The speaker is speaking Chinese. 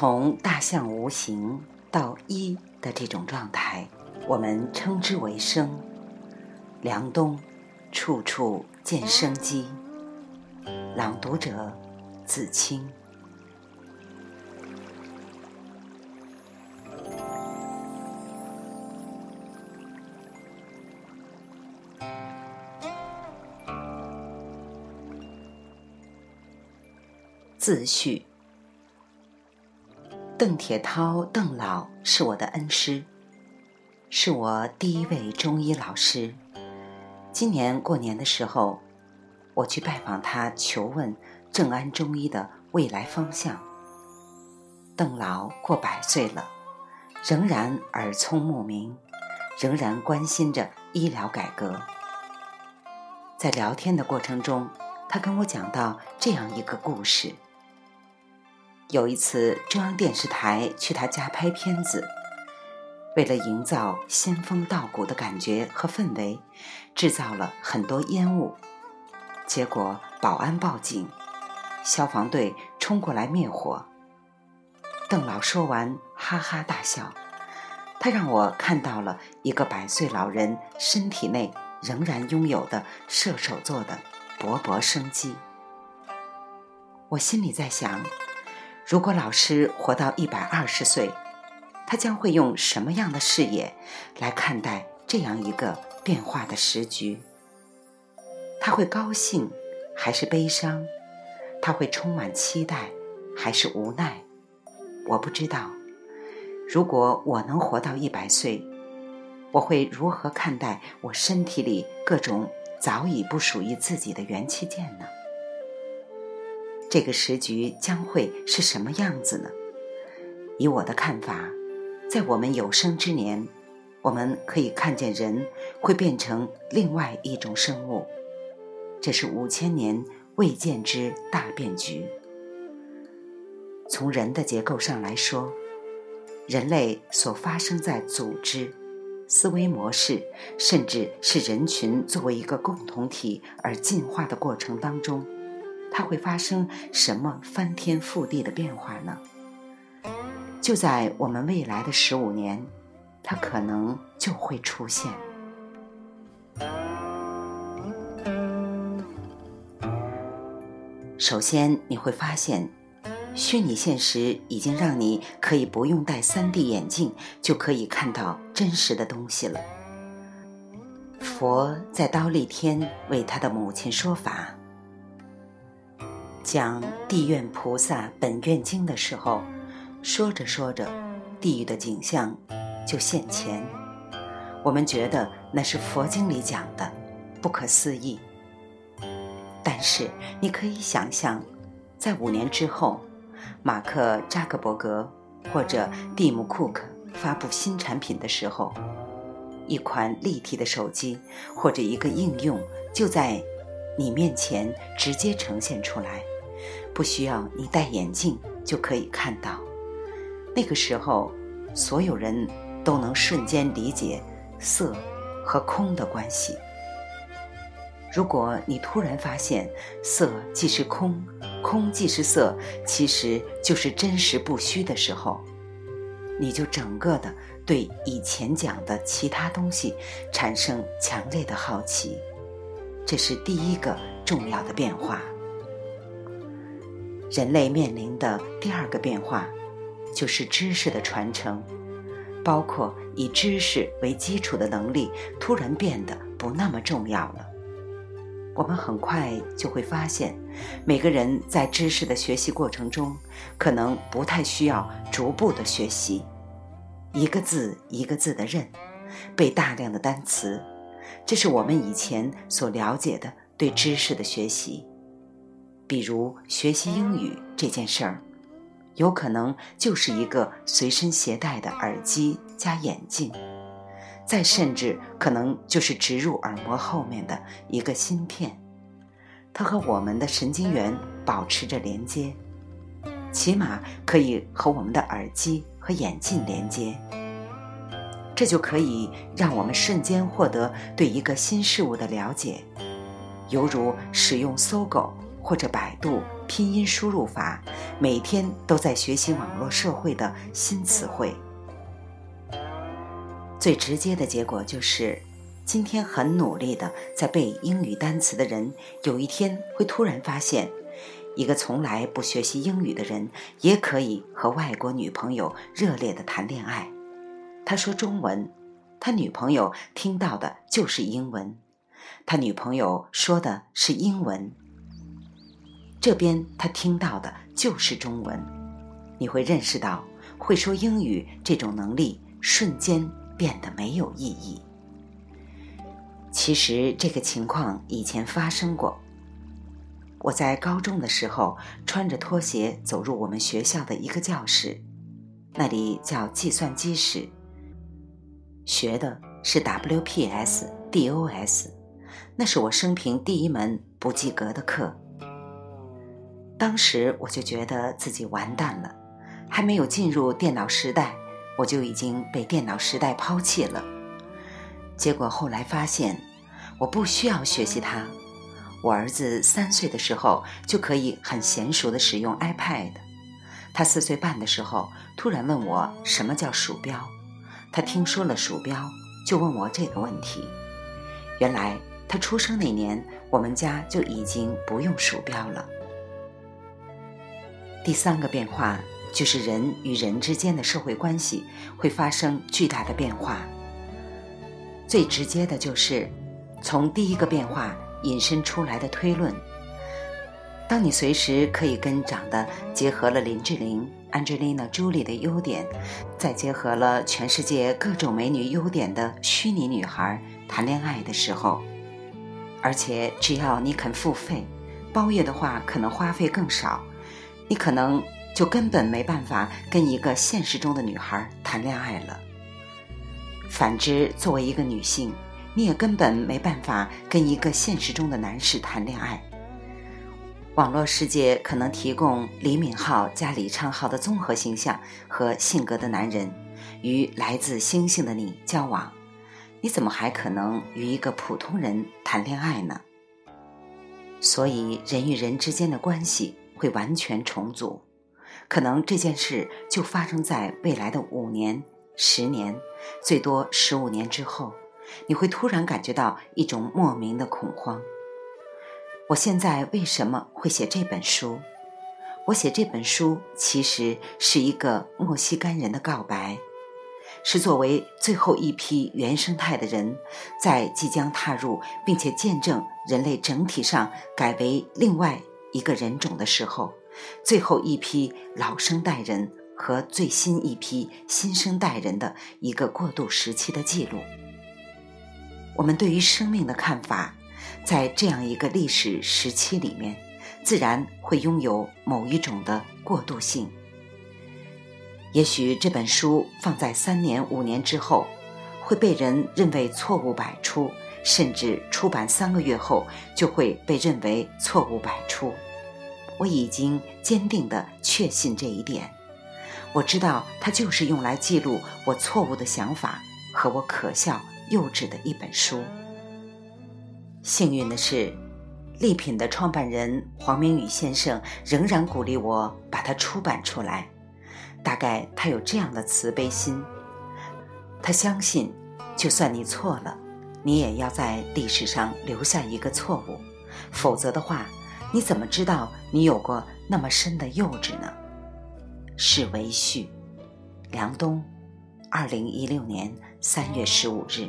从大象无形到一的这种状态，我们称之为生。凉冬，处处见生机。朗读者：子清。自序。邓铁涛，邓老是我的恩师，是我第一位中医老师。今年过年的时候，我去拜访他，求问正安中医的未来方向。邓老过百岁了，仍然耳聪目明，仍然关心着医疗改革。在聊天的过程中，他跟我讲到这样一个故事。有一次，中央电视台去他家拍片子，为了营造仙风道骨的感觉和氛围，制造了很多烟雾。结果保安报警，消防队冲过来灭火。邓老说完，哈哈大笑。他让我看到了一个百岁老人身体内仍然拥有的射手座的勃勃生机。我心里在想。如果老师活到一百二十岁，他将会用什么样的视野来看待这样一个变化的时局？他会高兴还是悲伤？他会充满期待还是无奈？我不知道。如果我能活到一百岁，我会如何看待我身体里各种早已不属于自己的元器件呢？这个时局将会是什么样子呢？以我的看法，在我们有生之年，我们可以看见人会变成另外一种生物，这是五千年未见之大变局。从人的结构上来说，人类所发生在组织、思维模式，甚至是人群作为一个共同体而进化的过程当中。它会发生什么翻天覆地的变化呢？就在我们未来的十五年，它可能就会出现。首先，你会发现，虚拟现实已经让你可以不用戴 3D 眼镜就可以看到真实的东西了。佛在刀立天为他的母亲说法。讲《地愿菩萨本愿经》的时候，说着说着，地狱的景象就现前。我们觉得那是佛经里讲的，不可思议。但是你可以想象，在五年之后，马克扎克伯格或者蒂姆库克发布新产品的时候，一款立体的手机或者一个应用就在你面前直接呈现出来。不需要你戴眼镜就可以看到，那个时候，所有人都能瞬间理解色和空的关系。如果你突然发现色即是空，空即是色，其实就是真实不虚的时候，你就整个的对以前讲的其他东西产生强烈的好奇。这是第一个重要的变化。人类面临的第二个变化，就是知识的传承，包括以知识为基础的能力突然变得不那么重要了。我们很快就会发现，每个人在知识的学习过程中，可能不太需要逐步的学习，一个字一个字的认，背大量的单词，这是我们以前所了解的对知识的学习。比如学习英语这件事儿，有可能就是一个随身携带的耳机加眼镜，再甚至可能就是植入耳膜后面的一个芯片，它和我们的神经元保持着连接，起码可以和我们的耳机和眼镜连接，这就可以让我们瞬间获得对一个新事物的了解，犹如使用搜狗。或者百度拼音输入法，每天都在学习网络社会的新词汇。最直接的结果就是，今天很努力的在背英语单词的人，有一天会突然发现，一个从来不学习英语的人，也可以和外国女朋友热烈的谈恋爱。他说中文，他女朋友听到的就是英文，他女朋友说的是英文，这边他听到的就是中文。你会认识到，会说英语这种能力瞬间。变得没有意义。其实这个情况以前发生过。我在高中的时候，穿着拖鞋走入我们学校的一个教室，那里叫计算机室，学的是 WPS、DOS，那是我生平第一门不及格的课。当时我就觉得自己完蛋了，还没有进入电脑时代。我就已经被电脑时代抛弃了。结果后来发现，我不需要学习它。我儿子三岁的时候就可以很娴熟的使用 iPad。他四岁半的时候突然问我什么叫鼠标，他听说了鼠标就问我这个问题。原来他出生那年，我们家就已经不用鼠标了。第三个变化。就是人与人之间的社会关系会发生巨大的变化。最直接的就是，从第一个变化引申出来的推论。当你随时可以跟长得结合了林志玲、Angelina Jolie 的优点，再结合了全世界各种美女优点的虚拟女孩谈恋爱的时候，而且只要你肯付费，包月的话可能花费更少，你可能。就根本没办法跟一个现实中的女孩谈恋爱了。反之，作为一个女性，你也根本没办法跟一个现实中的男士谈恋爱。网络世界可能提供李敏镐加李昌镐的综合形象和性格的男人，与来自星星的你交往，你怎么还可能与一个普通人谈恋爱呢？所以，人与人之间的关系会完全重组。可能这件事就发生在未来的五年、十年，最多十五年之后，你会突然感觉到一种莫名的恐慌。我现在为什么会写这本书？我写这本书其实是一个墨西哥人的告白，是作为最后一批原生态的人，在即将踏入并且见证人类整体上改为另外一个人种的时候。最后一批老生代人和最新一批新生代人的一个过渡时期的记录。我们对于生命的看法，在这样一个历史时期里面，自然会拥有某一种的过渡性。也许这本书放在三年、五年之后，会被人认为错误百出，甚至出版三个月后就会被认为错误百出。我已经坚定地确信这一点。我知道它就是用来记录我错误的想法和我可笑幼稚的一本书。幸运的是，丽品的创办人黄明宇先生仍然鼓励我把它出版出来。大概他有这样的慈悲心，他相信，就算你错了，你也要在历史上留下一个错误，否则的话。你怎么知道你有过那么深的幼稚呢？是为序，梁冬，二零一六年三月十五日。